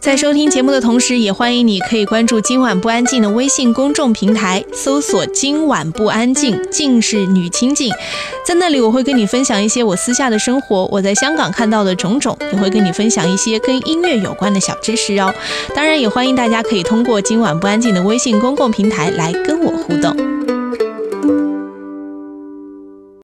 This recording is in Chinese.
在收听节目的同时，也欢迎你可以关注“今晚不安静”的微信公众平台，搜索“今晚不安静”，静是女清静，在那里我会跟你分享一些我私下的生活，我在香港看到的种种，也会跟你分享一些跟音乐有关的小知识哦。当然，也欢迎大家可以通过“今晚不安静”的微信公共平台来跟我互动。